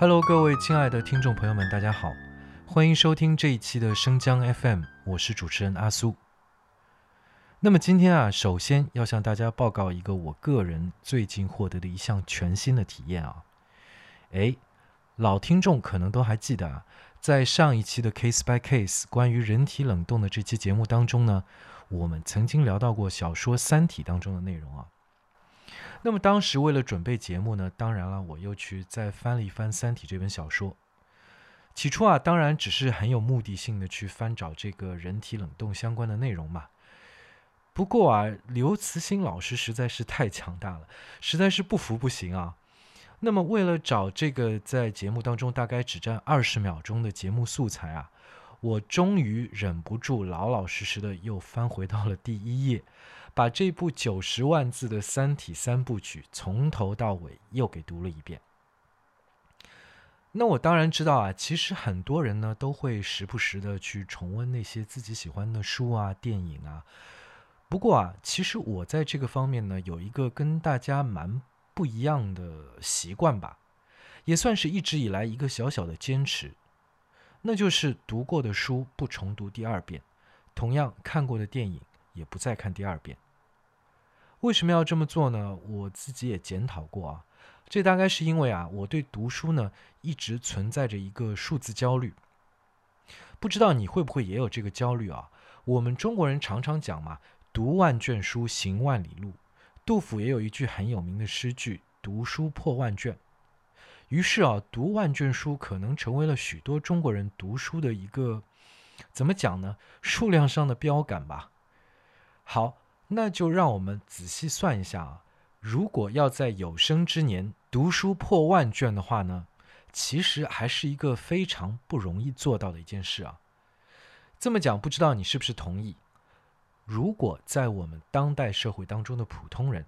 Hello，各位亲爱的听众朋友们，大家好，欢迎收听这一期的生姜 FM，我是主持人阿苏。那么今天啊，首先要向大家报告一个我个人最近获得的一项全新的体验啊。诶，老听众可能都还记得啊，在上一期的 Case by Case 关于人体冷冻的这期节目当中呢，我们曾经聊到过小说《三体》当中的内容啊。那么当时为了准备节目呢，当然了，我又去再翻了一翻《三体》这本小说。起初啊，当然只是很有目的性的去翻找这个人体冷冻相关的内容嘛。不过啊，刘慈欣老师实在是太强大了，实在是不服不行啊。那么为了找这个在节目当中大概只占二十秒钟的节目素材啊，我终于忍不住老老实实的又翻回到了第一页。把这部九十万字的《三体》三部曲从头到尾又给读了一遍。那我当然知道啊，其实很多人呢都会时不时的去重温那些自己喜欢的书啊、电影啊。不过啊，其实我在这个方面呢有一个跟大家蛮不一样的习惯吧，也算是一直以来一个小小的坚持，那就是读过的书不重读第二遍，同样看过的电影。也不再看第二遍。为什么要这么做呢？我自己也检讨过啊。这大概是因为啊，我对读书呢一直存在着一个数字焦虑。不知道你会不会也有这个焦虑啊？我们中国人常常讲嘛，“读万卷书，行万里路”。杜甫也有一句很有名的诗句：“读书破万卷。”于是啊，读万卷书可能成为了许多中国人读书的一个怎么讲呢？数量上的标杆吧。好，那就让我们仔细算一下啊。如果要在有生之年读书破万卷的话呢，其实还是一个非常不容易做到的一件事啊。这么讲，不知道你是不是同意？如果在我们当代社会当中的普通人，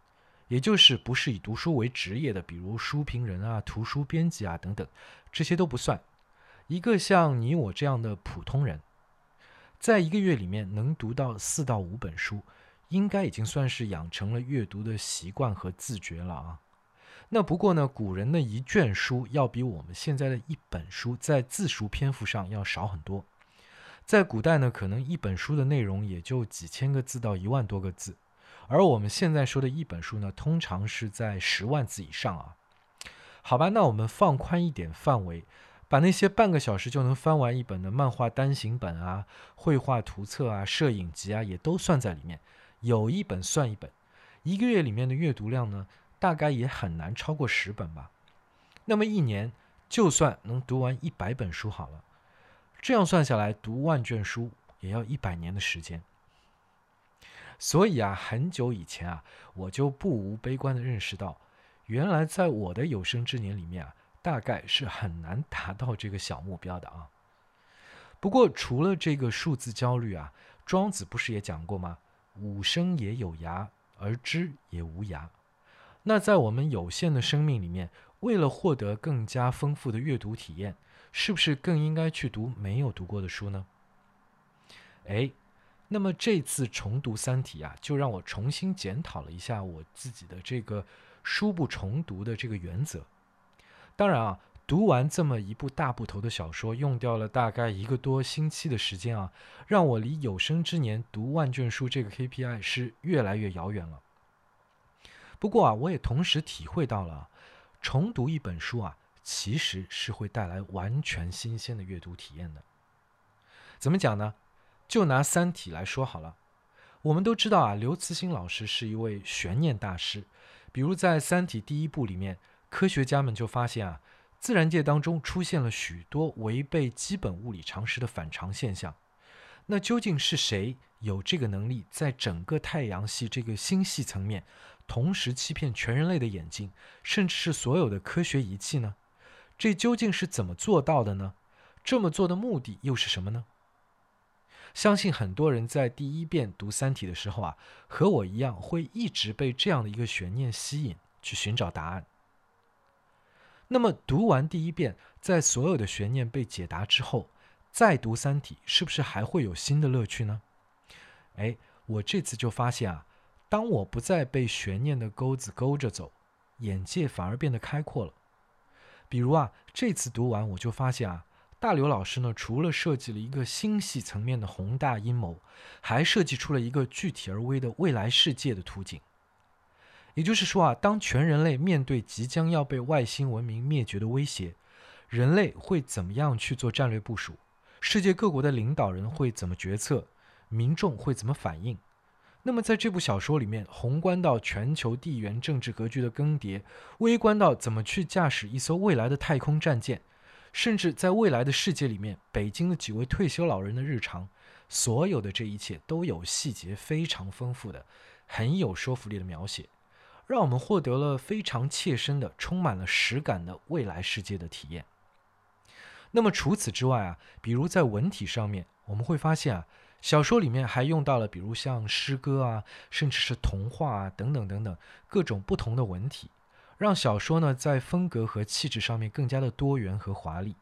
也就是不是以读书为职业的，比如书评人啊、图书编辑啊等等，这些都不算。一个像你我这样的普通人。在一个月里面能读到四到五本书，应该已经算是养成了阅读的习惯和自觉了啊。那不过呢，古人的一卷书要比我们现在的一本书在字数篇幅上要少很多。在古代呢，可能一本书的内容也就几千个字到一万多个字，而我们现在说的一本书呢，通常是在十万字以上啊。好吧，那我们放宽一点范围。把那些半个小时就能翻完一本的漫画单行本啊、绘画图册啊、摄影集啊，也都算在里面，有一本算一本。一个月里面的阅读量呢，大概也很难超过十本吧。那么一年，就算能读完一百本书好了，这样算下来，读万卷书也要一百年的时间。所以啊，很久以前啊，我就不无悲观的认识到，原来在我的有生之年里面啊。大概是很难达到这个小目标的啊。不过除了这个数字焦虑啊，庄子不是也讲过吗？吾生也有涯，而知也无涯。那在我们有限的生命里面，为了获得更加丰富的阅读体验，是不是更应该去读没有读过的书呢？哎，那么这次重读《三体》啊，就让我重新检讨了一下我自己的这个书不重读的这个原则。当然啊，读完这么一部大部头的小说，用掉了大概一个多星期的时间啊，让我离有生之年读万卷书这个 KPI 是越来越遥远了。不过啊，我也同时体会到了，重读一本书啊，其实是会带来完全新鲜的阅读体验的。怎么讲呢？就拿《三体》来说好了，我们都知道啊，刘慈欣老师是一位悬念大师，比如在《三体》第一部里面。科学家们就发现啊，自然界当中出现了许多违背基本物理常识的反常现象。那究竟是谁有这个能力，在整个太阳系这个星系层面，同时欺骗全人类的眼睛，甚至是所有的科学仪器呢？这究竟是怎么做到的呢？这么做的目的又是什么呢？相信很多人在第一遍读《三体》的时候啊，和我一样，会一直被这样的一个悬念吸引，去寻找答案。那么读完第一遍，在所有的悬念被解答之后，再读《三体》，是不是还会有新的乐趣呢？哎，我这次就发现啊，当我不再被悬念的钩子勾着走，眼界反而变得开阔了。比如啊，这次读完我就发现啊，大刘老师呢，除了设计了一个星系层面的宏大阴谋，还设计出了一个具体而微的未来世界的图景。也就是说啊，当全人类面对即将要被外星文明灭绝的威胁，人类会怎么样去做战略部署？世界各国的领导人会怎么决策？民众会怎么反应？那么，在这部小说里面，宏观到全球地缘政治格局的更迭，微观到怎么去驾驶一艘未来的太空战舰，甚至在未来的世界里面，北京的几位退休老人的日常，所有的这一切都有细节非常丰富的、很有说服力的描写，让我们获得了非常切身的、充满了实感的未来世界的体验。那么除此之外啊，比如在文体上面，我们会发现啊。小说里面还用到了，比如像诗歌啊，甚至是童话啊，等等等等各种不同的文体，让小说呢在风格和气质上面更加的多元和华丽。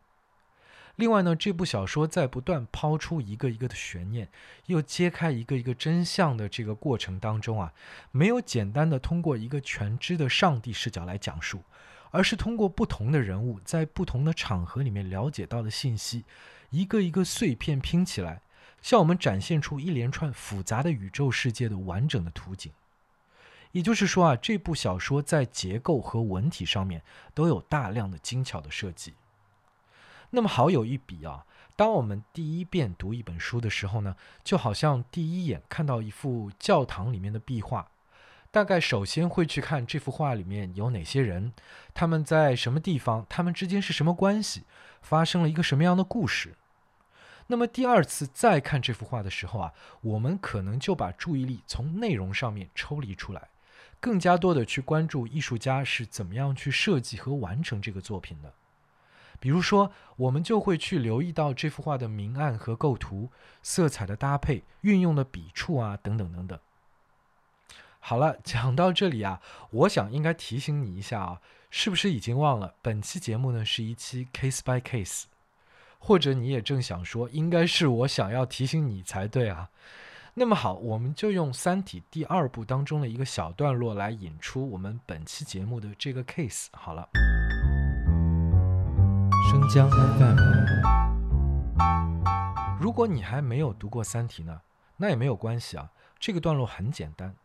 另外呢，这部小说在不断抛出一个一个的悬念，又揭开一个一个真相的这个过程当中啊，没有简单的通过一个全知的上帝视角来讲述，而是通过不同的人物在不同的场合里面了解到的信息，一个一个碎片拼起来。向我们展现出一连串复杂的宇宙世界的完整的图景，也就是说啊，这部小说在结构和文体上面都有大量的精巧的设计。那么好有一比啊，当我们第一遍读一本书的时候呢，就好像第一眼看到一幅教堂里面的壁画，大概首先会去看这幅画里面有哪些人，他们在什么地方，他们之间是什么关系，发生了一个什么样的故事。那么第二次再看这幅画的时候啊，我们可能就把注意力从内容上面抽离出来，更加多的去关注艺术家是怎么样去设计和完成这个作品的。比如说，我们就会去留意到这幅画的明暗和构图、色彩的搭配、运用的笔触啊，等等等等。好了，讲到这里啊，我想应该提醒你一下啊，是不是已经忘了本期节目呢是一期 case by case？或者你也正想说，应该是我想要提醒你才对啊。那么好，我们就用《三体》第二部当中的一个小段落来引出我们本期节目的这个 case。好了，生姜 FM。如果你还没有读过《三体》呢，那也没有关系啊。这个段落很简单，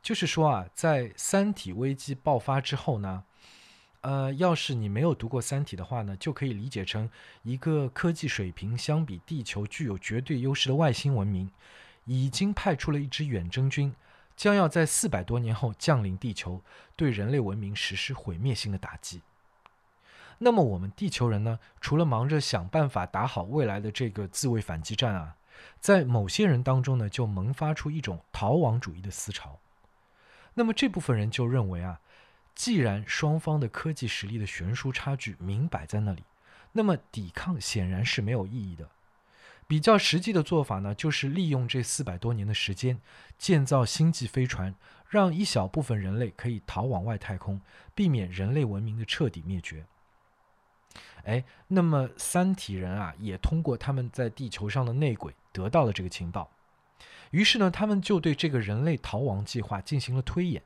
就是说啊，在三体危机爆发之后呢。呃，要是你没有读过《三体》的话呢，就可以理解成一个科技水平相比地球具有绝对优势的外星文明，已经派出了一支远征军，将要在四百多年后降临地球，对人类文明实施毁灭性的打击。那么我们地球人呢，除了忙着想办法打好未来的这个自卫反击战啊，在某些人当中呢，就萌发出一种逃亡主义的思潮。那么这部分人就认为啊。既然双方的科技实力的悬殊差距明摆在那里，那么抵抗显然是没有意义的。比较实际的做法呢，就是利用这四百多年的时间，建造星际飞船，让一小部分人类可以逃往外太空，避免人类文明的彻底灭绝。哎，那么三体人啊，也通过他们在地球上的内鬼得到了这个情报，于是呢，他们就对这个人类逃亡计划进行了推演。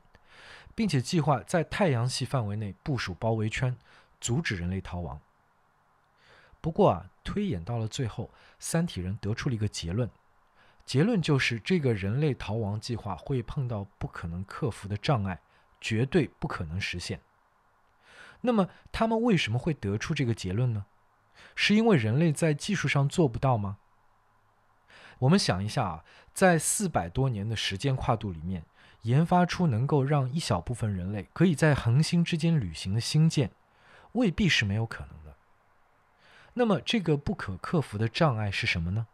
并且计划在太阳系范围内部署包围圈，阻止人类逃亡。不过啊，推演到了最后，三体人得出了一个结论，结论就是这个人类逃亡计划会碰到不可能克服的障碍，绝对不可能实现。那么他们为什么会得出这个结论呢？是因为人类在技术上做不到吗？我们想一下啊，在四百多年的时间跨度里面。研发出能够让一小部分人类可以在恒星之间旅行的星舰，未必是没有可能的。那么，这个不可克服的障碍是什么呢？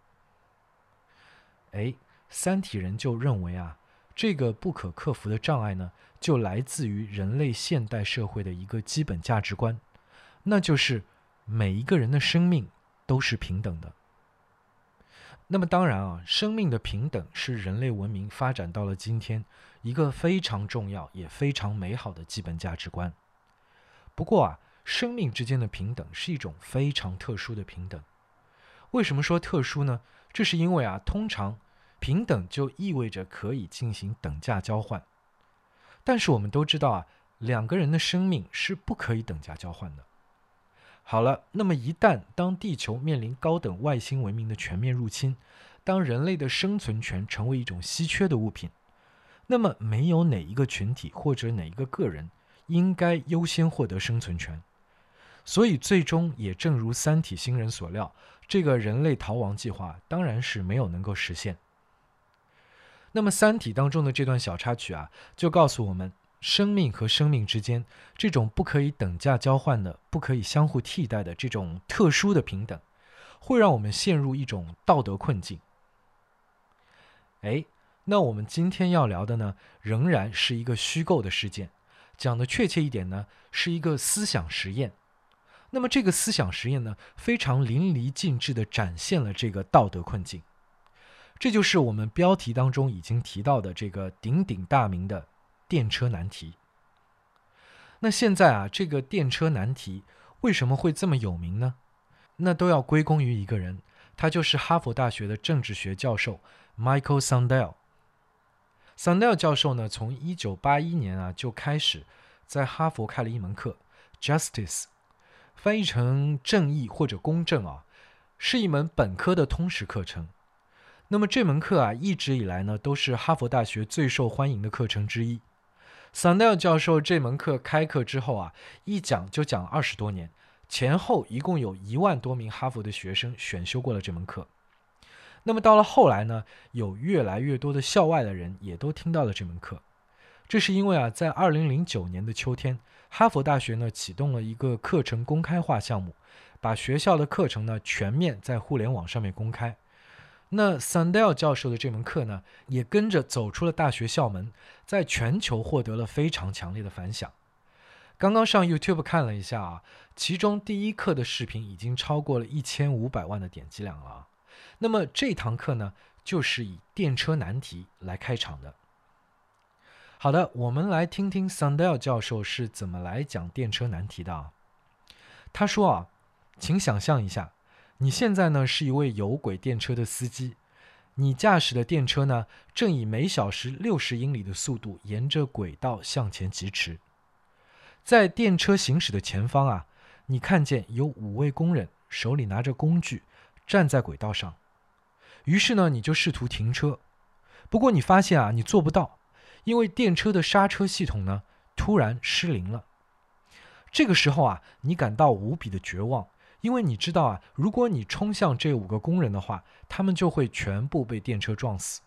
哎，三体人就认为啊，这个不可克服的障碍呢，就来自于人类现代社会的一个基本价值观，那就是每一个人的生命都是平等的。那么当然啊，生命的平等是人类文明发展到了今天一个非常重要也非常美好的基本价值观。不过啊，生命之间的平等是一种非常特殊的平等。为什么说特殊呢？这是因为啊，通常平等就意味着可以进行等价交换。但是我们都知道啊，两个人的生命是不可以等价交换的。好了，那么一旦当地球面临高等外星文明的全面入侵，当人类的生存权成为一种稀缺的物品，那么没有哪一个群体或者哪一个个人应该优先获得生存权。所以，最终也正如《三体》星人所料，这个人类逃亡计划当然是没有能够实现。那么，《三体》当中的这段小插曲啊，就告诉我们。生命和生命之间，这种不可以等价交换的、不可以相互替代的这种特殊的平等，会让我们陷入一种道德困境。哎，那我们今天要聊的呢，仍然是一个虚构的事件，讲的确切一点呢，是一个思想实验。那么这个思想实验呢，非常淋漓尽致地展现了这个道德困境。这就是我们标题当中已经提到的这个鼎鼎大名的。电车难题。那现在啊，这个电车难题为什么会这么有名呢？那都要归功于一个人，他就是哈佛大学的政治学教授 Michael Sandel。Sandel 教授呢，从一九八一年啊就开始在哈佛开了一门课，Justice，翻译成正义或者公正啊，是一门本科的通识课程。那么这门课啊，一直以来呢，都是哈佛大学最受欢迎的课程之一。桑德尔教授这门课开课之后啊，一讲就讲二十多年，前后一共有一万多名哈佛的学生选修过了这门课。那么到了后来呢，有越来越多的校外的人也都听到了这门课。这是因为啊，在二零零九年的秋天，哈佛大学呢启动了一个课程公开化项目，把学校的课程呢全面在互联网上面公开。那 Sandel 教授的这门课呢，也跟着走出了大学校门，在全球获得了非常强烈的反响。刚刚上 YouTube 看了一下啊，其中第一课的视频已经超过了一千五百万的点击量了。那么这堂课呢，就是以电车难题来开场的。好的，我们来听听 Sandel 教授是怎么来讲电车难题的啊。他说啊，请想象一下。你现在呢是一位有轨电车的司机，你驾驶的电车呢正以每小时六十英里的速度沿着轨道向前疾驰。在电车行驶的前方啊，你看见有五位工人手里拿着工具站在轨道上。于是呢，你就试图停车，不过你发现啊，你做不到，因为电车的刹车系统呢突然失灵了。这个时候啊，你感到无比的绝望。因为你知道啊，如果你冲向这五个工人的话，他们就会全部被电车撞死。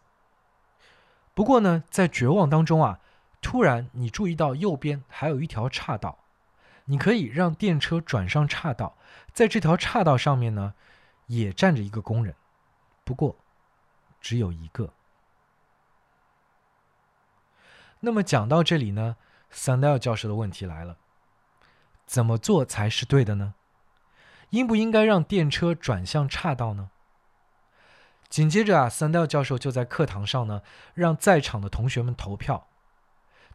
不过呢，在绝望当中啊，突然你注意到右边还有一条岔道，你可以让电车转上岔道，在这条岔道上面呢，也站着一个工人，不过只有一个。那么讲到这里呢，桑德尔教授的问题来了：怎么做才是对的呢？应不应该让电车转向岔道呢？紧接着啊，三道教授就在课堂上呢，让在场的同学们投票。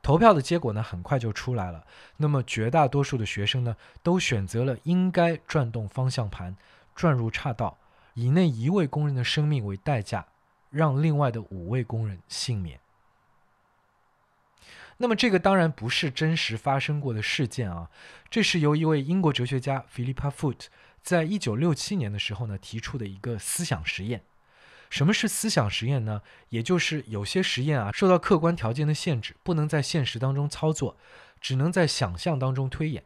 投票的结果呢，很快就出来了。那么绝大多数的学生呢，都选择了应该转动方向盘，转入岔道，以那一位工人的生命为代价，让另外的五位工人幸免。那么这个当然不是真实发生过的事件啊，这是由一位英国哲学家 Philippa Foot。在一九六七年的时候呢，提出的一个思想实验。什么是思想实验呢？也就是有些实验啊，受到客观条件的限制，不能在现实当中操作，只能在想象当中推演。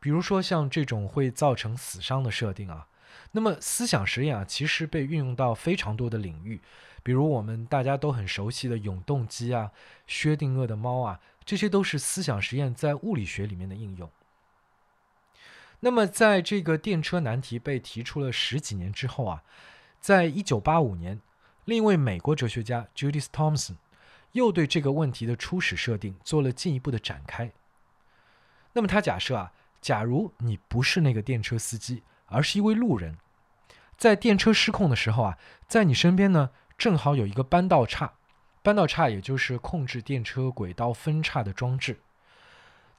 比如说像这种会造成死伤的设定啊。那么思想实验啊，其实被运用到非常多的领域，比如我们大家都很熟悉的永动机啊、薛定谔的猫啊，这些都是思想实验在物理学里面的应用。那么，在这个电车难题被提出了十几年之后啊，在一九八五年，另一位美国哲学家 Judith Thompson 又对这个问题的初始设定做了进一步的展开。那么他假设啊，假如你不是那个电车司机，而是一位路人，在电车失控的时候啊，在你身边呢，正好有一个扳道岔，扳道岔也就是控制电车轨道分叉的装置。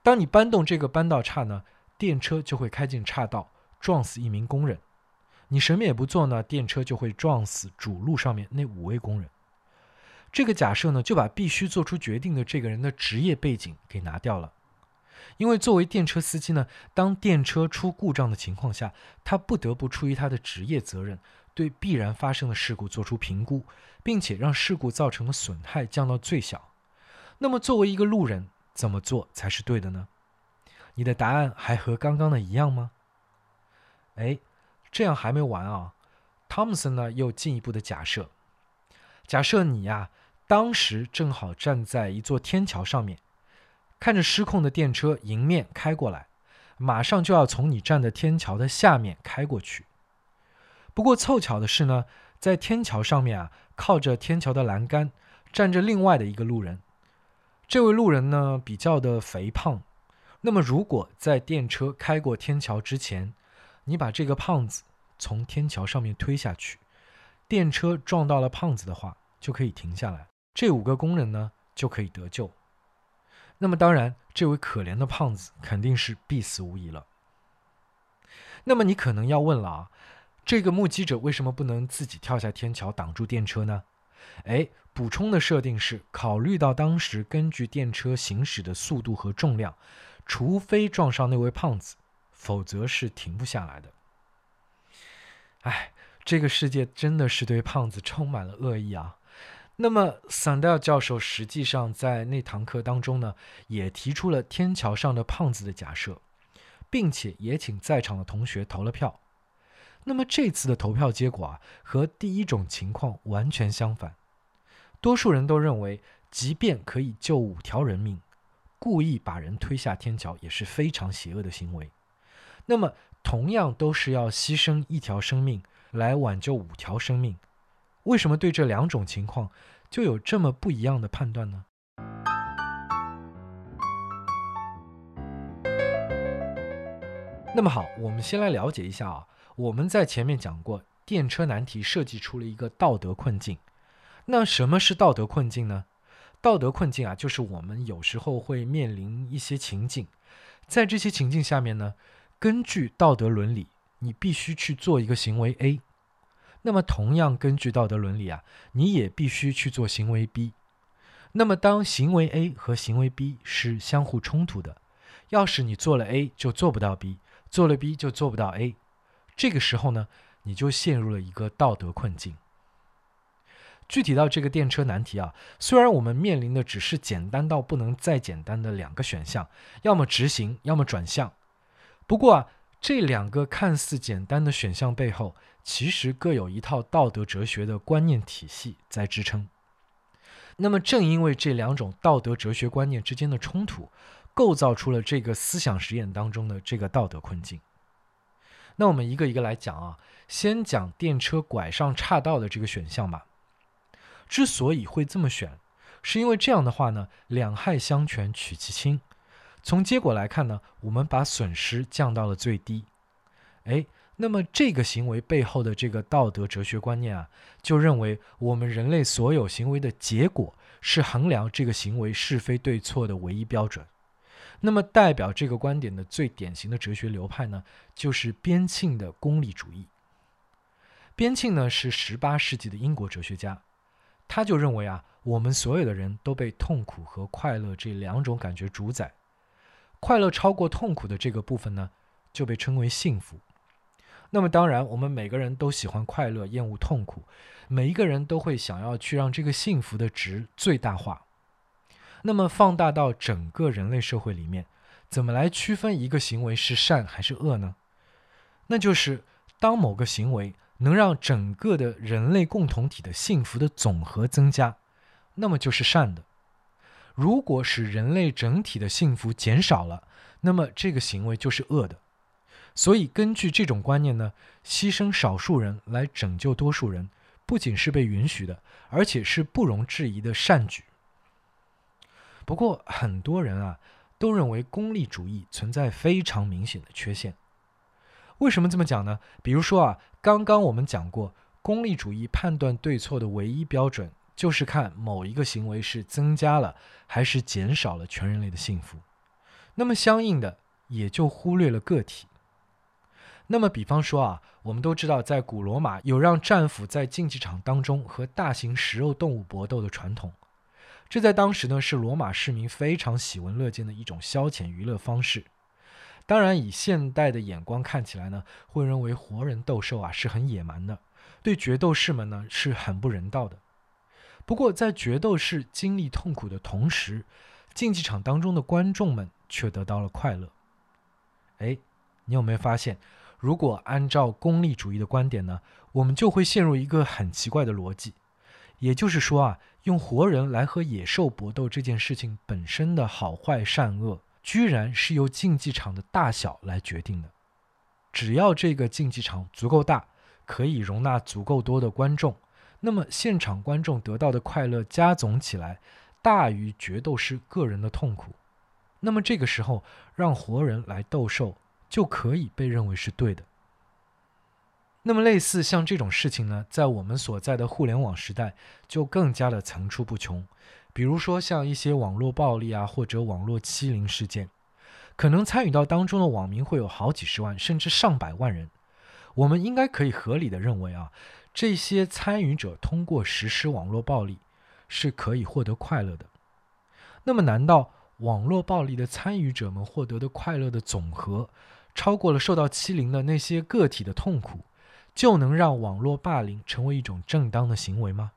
当你搬动这个扳道岔呢？电车就会开进岔道，撞死一名工人。你什么也不做呢，电车就会撞死主路上面那五位工人。这个假设呢，就把必须做出决定的这个人的职业背景给拿掉了。因为作为电车司机呢，当电车出故障的情况下，他不得不出于他的职业责任，对必然发生的事故做出评估，并且让事故造成的损害降到最小。那么，作为一个路人，怎么做才是对的呢？你的答案还和刚刚的一样吗？哎，这样还没完啊！汤姆森呢又进一步的假设：假设你呀，当时正好站在一座天桥上面。看着失控的电车迎面开过来，马上就要从你站的天桥的下面开过去。不过凑巧的是呢，在天桥上面啊，靠着天桥的栏杆站着另外的一个路人。这位路人呢比较的肥胖。那么如果在电车开过天桥之前，你把这个胖子从天桥上面推下去，电车撞到了胖子的话，就可以停下来，这五个工人呢就可以得救。那么当然，这位可怜的胖子肯定是必死无疑了。那么你可能要问了啊，这个目击者为什么不能自己跳下天桥挡住电车呢？哎，补充的设定是，考虑到当时根据电车行驶的速度和重量，除非撞上那位胖子，否则是停不下来的。哎，这个世界真的是对胖子充满了恶意啊！那么，桑德尔教授实际上在那堂课当中呢，也提出了天桥上的胖子的假设，并且也请在场的同学投了票。那么这次的投票结果啊，和第一种情况完全相反。多数人都认为，即便可以救五条人命，故意把人推下天桥也是非常邪恶的行为。那么，同样都是要牺牲一条生命来挽救五条生命。为什么对这两种情况就有这么不一样的判断呢？那么好，我们先来了解一下啊。我们在前面讲过，电车难题设计出了一个道德困境。那什么是道德困境呢？道德困境啊，就是我们有时候会面临一些情境，在这些情境下面呢，根据道德伦理，你必须去做一个行为 A。那么，同样根据道德伦理啊，你也必须去做行为 B。那么，当行为 A 和行为 B 是相互冲突的，要是你做了 A 就做不到 B，做了 B 就做不到 A，这个时候呢，你就陷入了一个道德困境。具体到这个电车难题啊，虽然我们面临的只是简单到不能再简单的两个选项，要么直行，要么转向。不过啊，这两个看似简单的选项背后，其实各有一套道德哲学的观念体系在支撑。那么，正因为这两种道德哲学观念之间的冲突，构造出了这个思想实验当中的这个道德困境。那我们一个一个来讲啊，先讲电车拐上岔道的这个选项吧。之所以会这么选，是因为这样的话呢，两害相权取其轻。从结果来看呢，我们把损失降到了最低。哎。那么，这个行为背后的这个道德哲学观念啊，就认为我们人类所有行为的结果是衡量这个行为是非对错的唯一标准。那么，代表这个观点的最典型的哲学流派呢，就是边沁的功利主义。边沁呢是十八世纪的英国哲学家，他就认为啊，我们所有的人都被痛苦和快乐这两种感觉主宰，快乐超过痛苦的这个部分呢，就被称为幸福。那么当然，我们每个人都喜欢快乐，厌恶痛苦。每一个人都会想要去让这个幸福的值最大化。那么放大到整个人类社会里面，怎么来区分一个行为是善还是恶呢？那就是当某个行为能让整个的人类共同体的幸福的总和增加，那么就是善的。如果使人类整体的幸福减少了，那么这个行为就是恶的。所以，根据这种观念呢，牺牲少数人来拯救多数人，不仅是被允许的，而且是不容置疑的善举。不过，很多人啊都认为功利主义存在非常明显的缺陷。为什么这么讲呢？比如说啊，刚刚我们讲过，功利主义判断对错的唯一标准就是看某一个行为是增加了还是减少了全人类的幸福，那么相应的也就忽略了个体。那么，比方说啊，我们都知道，在古罗马有让战俘在竞技场当中和大型食肉动物搏斗的传统。这在当时呢是罗马市民非常喜闻乐见的一种消遣娱乐方式。当然，以现代的眼光看起来呢，会认为活人斗兽啊是很野蛮的，对决斗士们呢是很不人道的。不过，在决斗士经历痛苦的同时，竞技场当中的观众们却得到了快乐。哎，你有没有发现，如果按照功利主义的观点呢，我们就会陷入一个很奇怪的逻辑，也就是说啊，用活人来和野兽搏斗这件事情本身的好坏善恶，居然是由竞技场的大小来决定的。只要这个竞技场足够大，可以容纳足够多的观众，那么现场观众得到的快乐加总起来。大于决斗士个人的痛苦，那么这个时候让活人来斗兽就可以被认为是对的。那么类似像这种事情呢，在我们所在的互联网时代就更加的层出不穷。比如说像一些网络暴力啊，或者网络欺凌事件，可能参与到当中的网民会有好几十万甚至上百万人。我们应该可以合理的认为啊，这些参与者通过实施网络暴力。是可以获得快乐的。那么，难道网络暴力的参与者们获得的快乐的总和，超过了受到欺凌的那些个体的痛苦，就能让网络霸凌成为一种正当的行为吗？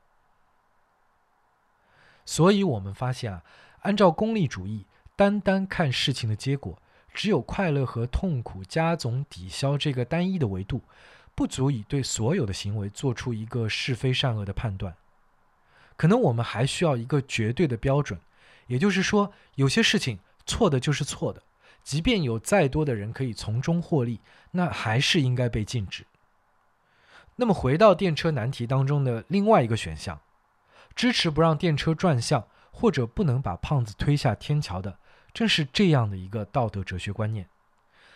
所以，我们发现啊，按照功利主义，单单看事情的结果，只有快乐和痛苦加总抵消这个单一的维度，不足以对所有的行为做出一个是非善恶的判断。可能我们还需要一个绝对的标准，也就是说，有些事情错的就是错的，即便有再多的人可以从中获利，那还是应该被禁止。那么回到电车难题当中的另外一个选项，支持不让电车转向或者不能把胖子推下天桥的，正是这样的一个道德哲学观念。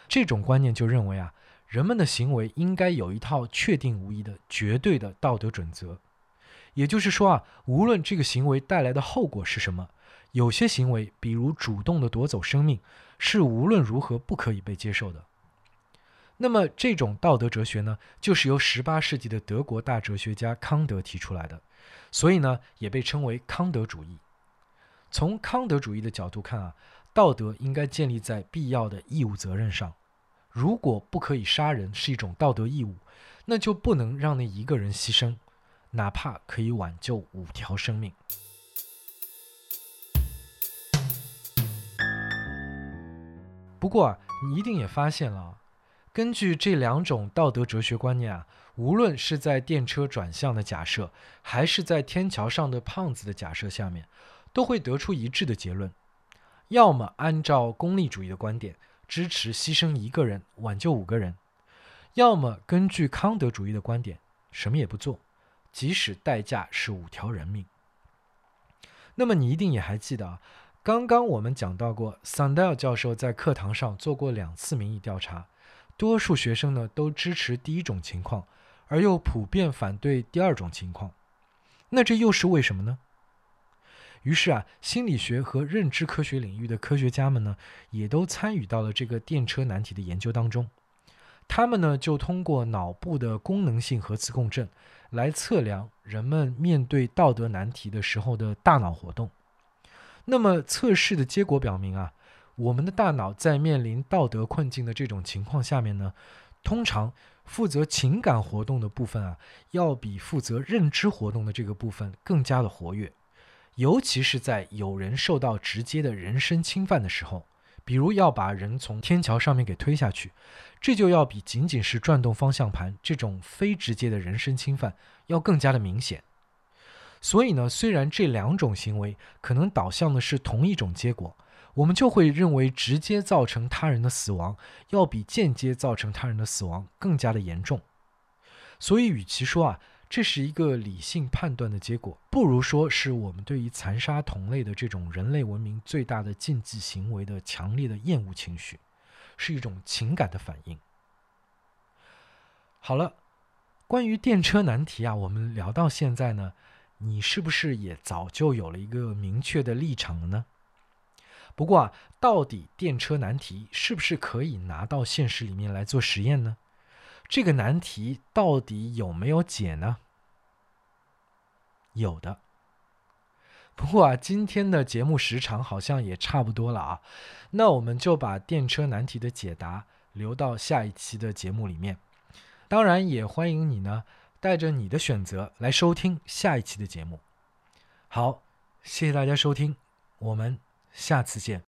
这种观念就认为啊，人们的行为应该有一套确定无疑的绝对的道德准则。也就是说啊，无论这个行为带来的后果是什么，有些行为，比如主动的夺走生命，是无论如何不可以被接受的。那么这种道德哲学呢，就是由18世纪的德国大哲学家康德提出来的，所以呢，也被称为康德主义。从康德主义的角度看啊，道德应该建立在必要的义务责任上。如果不可以杀人是一种道德义务，那就不能让那一个人牺牲。哪怕可以挽救五条生命。不过啊，你一定也发现了，根据这两种道德哲学观念啊，无论是在电车转向的假设，还是在天桥上的胖子的假设下面，都会得出一致的结论：要么按照功利主义的观点，支持牺牲一个人挽救五个人；要么根据康德主义的观点，什么也不做。即使代价是五条人命，那么你一定也还记得啊？刚刚我们讲到过，桑德尔教授在课堂上做过两次民意调查，多数学生呢都支持第一种情况，而又普遍反对第二种情况。那这又是为什么呢？于是啊，心理学和认知科学领域的科学家们呢，也都参与到了这个电车难题的研究当中。他们呢就通过脑部的功能性核磁共振。来测量人们面对道德难题的时候的大脑活动。那么测试的结果表明啊，我们的大脑在面临道德困境的这种情况下面呢，通常负责情感活动的部分啊，要比负责认知活动的这个部分更加的活跃。尤其是在有人受到直接的人身侵犯的时候，比如要把人从天桥上面给推下去。这就要比仅仅是转动方向盘这种非直接的人身侵犯要更加的明显。所以呢，虽然这两种行为可能导向的是同一种结果，我们就会认为直接造成他人的死亡要比间接造成他人的死亡更加的严重。所以，与其说啊这是一个理性判断的结果，不如说是我们对于残杀同类的这种人类文明最大的禁忌行为的强烈的厌恶情绪。是一种情感的反应。好了，关于电车难题啊，我们聊到现在呢，你是不是也早就有了一个明确的立场了呢？不过啊，到底电车难题是不是可以拿到现实里面来做实验呢？这个难题到底有没有解呢？有的。不过啊，今天的节目时长好像也差不多了啊，那我们就把电车难题的解答留到下一期的节目里面。当然，也欢迎你呢带着你的选择来收听下一期的节目。好，谢谢大家收听，我们下次见。